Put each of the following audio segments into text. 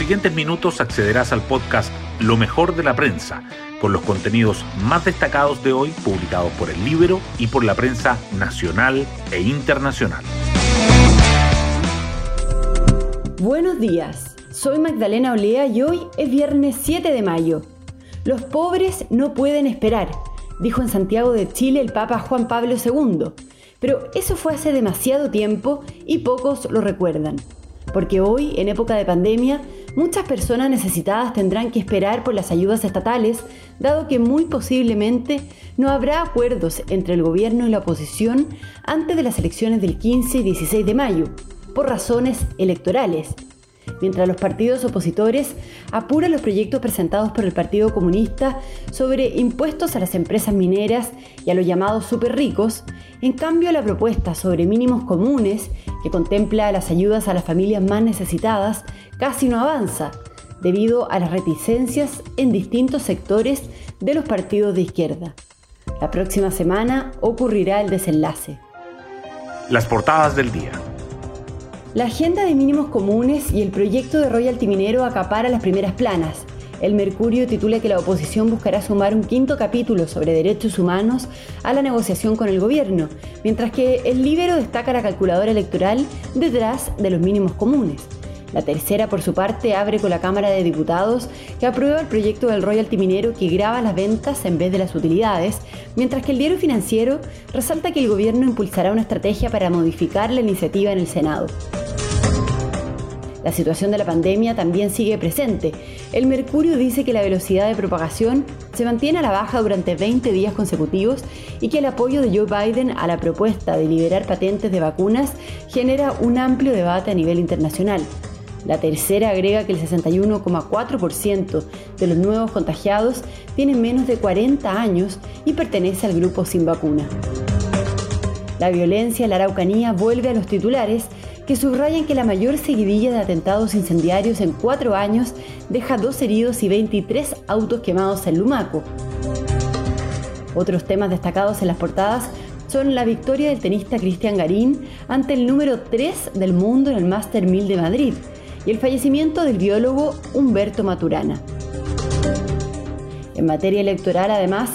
siguientes minutos accederás al podcast Lo mejor de la prensa, con los contenidos más destacados de hoy publicados por el libro y por la prensa nacional e internacional. Buenos días, soy Magdalena Olea y hoy es viernes 7 de mayo. Los pobres no pueden esperar, dijo en Santiago de Chile el Papa Juan Pablo II. Pero eso fue hace demasiado tiempo y pocos lo recuerdan. Porque hoy, en época de pandemia, muchas personas necesitadas tendrán que esperar por las ayudas estatales, dado que muy posiblemente no habrá acuerdos entre el gobierno y la oposición antes de las elecciones del 15 y 16 de mayo, por razones electorales mientras los partidos opositores apuran los proyectos presentados por el Partido Comunista sobre impuestos a las empresas mineras y a los llamados super ricos, en cambio la propuesta sobre mínimos comunes, que contempla las ayudas a las familias más necesitadas, casi no avanza, debido a las reticencias en distintos sectores de los partidos de izquierda. La próxima semana ocurrirá el desenlace. Las portadas del día. La agenda de mínimos comunes y el proyecto de royalty minero acapara las primeras planas. El Mercurio titula que la oposición buscará sumar un quinto capítulo sobre derechos humanos a la negociación con el gobierno, mientras que el Libero destaca la calculadora electoral detrás de los mínimos comunes. La tercera, por su parte, abre con la Cámara de Diputados, que aprueba el proyecto del royalty minero que graba las ventas en vez de las utilidades, mientras que el diario financiero resalta que el gobierno impulsará una estrategia para modificar la iniciativa en el Senado. La situación de la pandemia también sigue presente. El Mercurio dice que la velocidad de propagación se mantiene a la baja durante 20 días consecutivos y que el apoyo de Joe Biden a la propuesta de liberar patentes de vacunas genera un amplio debate a nivel internacional. La tercera agrega que el 61,4% de los nuevos contagiados tienen menos de 40 años y pertenece al grupo sin vacuna. La violencia en la Araucanía vuelve a los titulares que subrayan que la mayor seguidilla de atentados incendiarios en cuatro años deja dos heridos y 23 autos quemados en Lumaco. Otros temas destacados en las portadas son la victoria del tenista Cristian Garín ante el número 3 del mundo en el Master 1000 de Madrid y el fallecimiento del biólogo Humberto Maturana. En materia electoral, además,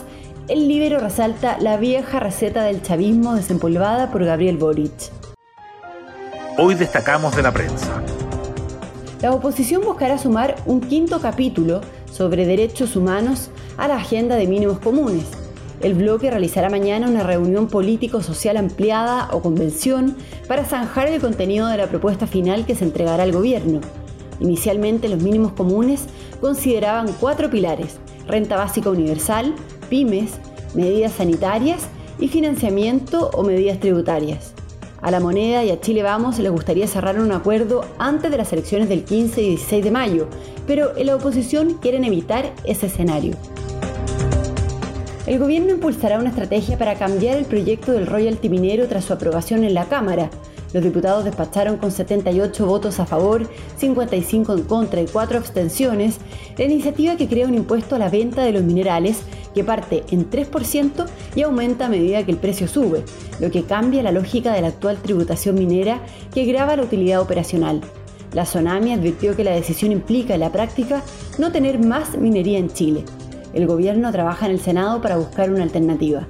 el Libero resalta la vieja receta del chavismo desempolvada por Gabriel Boric. Hoy destacamos de la prensa. La oposición buscará sumar un quinto capítulo sobre derechos humanos a la agenda de mínimos comunes. El bloque realizará mañana una reunión político-social ampliada o convención para zanjar el contenido de la propuesta final que se entregará al gobierno. Inicialmente los mínimos comunes consideraban cuatro pilares, renta básica universal, pymes, medidas sanitarias y financiamiento o medidas tributarias. A la moneda y a Chile Vamos les gustaría cerrar un acuerdo antes de las elecciones del 15 y 16 de mayo, pero en la oposición quieren evitar ese escenario. El gobierno impulsará una estrategia para cambiar el proyecto del royalty minero tras su aprobación en la Cámara. Los diputados despacharon con 78 votos a favor, 55 en contra y 4 abstenciones la iniciativa que crea un impuesto a la venta de los minerales que parte en 3% y aumenta a medida que el precio sube, lo que cambia la lógica de la actual tributación minera que grava la utilidad operacional. La Sonami advirtió que la decisión implica en la práctica no tener más minería en Chile. El gobierno trabaja en el Senado para buscar una alternativa.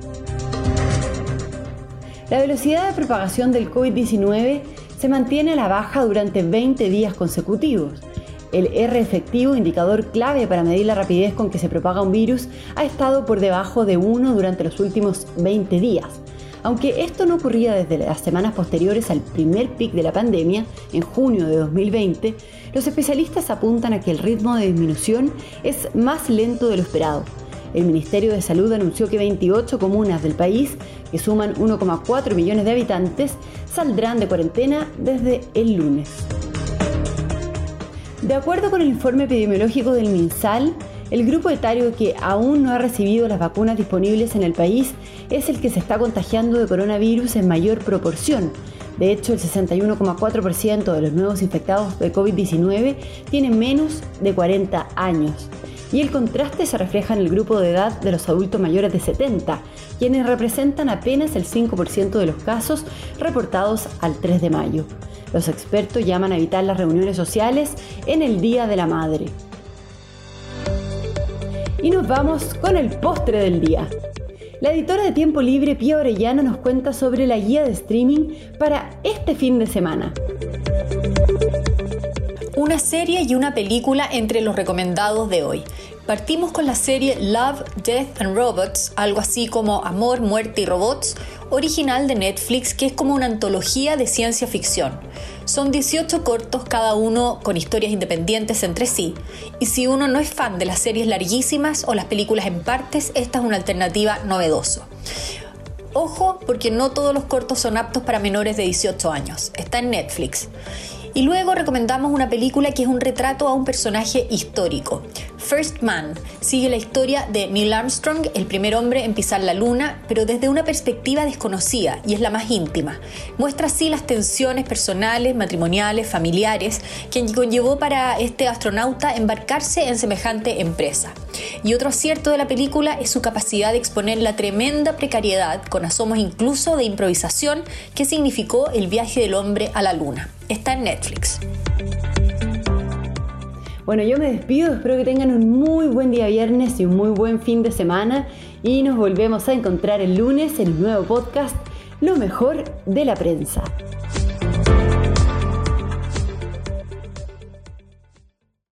La velocidad de propagación del COVID-19 se mantiene a la baja durante 20 días consecutivos el R efectivo, indicador clave para medir la rapidez con que se propaga un virus, ha estado por debajo de 1 durante los últimos 20 días. Aunque esto no ocurría desde las semanas posteriores al primer pic de la pandemia, en junio de 2020, los especialistas apuntan a que el ritmo de disminución es más lento de lo esperado. El Ministerio de Salud anunció que 28 comunas del país, que suman 1,4 millones de habitantes, saldrán de cuarentena desde el lunes. De acuerdo con el informe epidemiológico del MinSal, el grupo etario que aún no ha recibido las vacunas disponibles en el país es el que se está contagiando de coronavirus en mayor proporción. De hecho, el 61,4% de los nuevos infectados de COVID-19 tienen menos de 40 años. Y el contraste se refleja en el grupo de edad de los adultos mayores de 70, quienes representan apenas el 5% de los casos reportados al 3 de mayo. Los expertos llaman a evitar las reuniones sociales en el Día de la Madre. Y nos vamos con el postre del día. La editora de Tiempo Libre, Pía Orellana, nos cuenta sobre la guía de streaming para este fin de semana. Una serie y una película entre los recomendados de hoy. Partimos con la serie Love, Death and Robots, algo así como Amor, Muerte y Robots, original de Netflix, que es como una antología de ciencia ficción. Son 18 cortos, cada uno con historias independientes entre sí, y si uno no es fan de las series larguísimas o las películas en partes, esta es una alternativa novedosa. Ojo, porque no todos los cortos son aptos para menores de 18 años. Está en Netflix. Y luego recomendamos una película que es un retrato a un personaje histórico. First Man sigue la historia de Neil Armstrong, el primer hombre en pisar la luna, pero desde una perspectiva desconocida y es la más íntima. Muestra así las tensiones personales, matrimoniales, familiares que conllevó para este astronauta embarcarse en semejante empresa. Y otro acierto de la película es su capacidad de exponer la tremenda precariedad, con asomos incluso de improvisación, que significó el viaje del hombre a la luna está en Netflix. Bueno, yo me despido, espero que tengan un muy buen día viernes y un muy buen fin de semana y nos volvemos a encontrar el lunes en un nuevo podcast, Lo mejor de la prensa.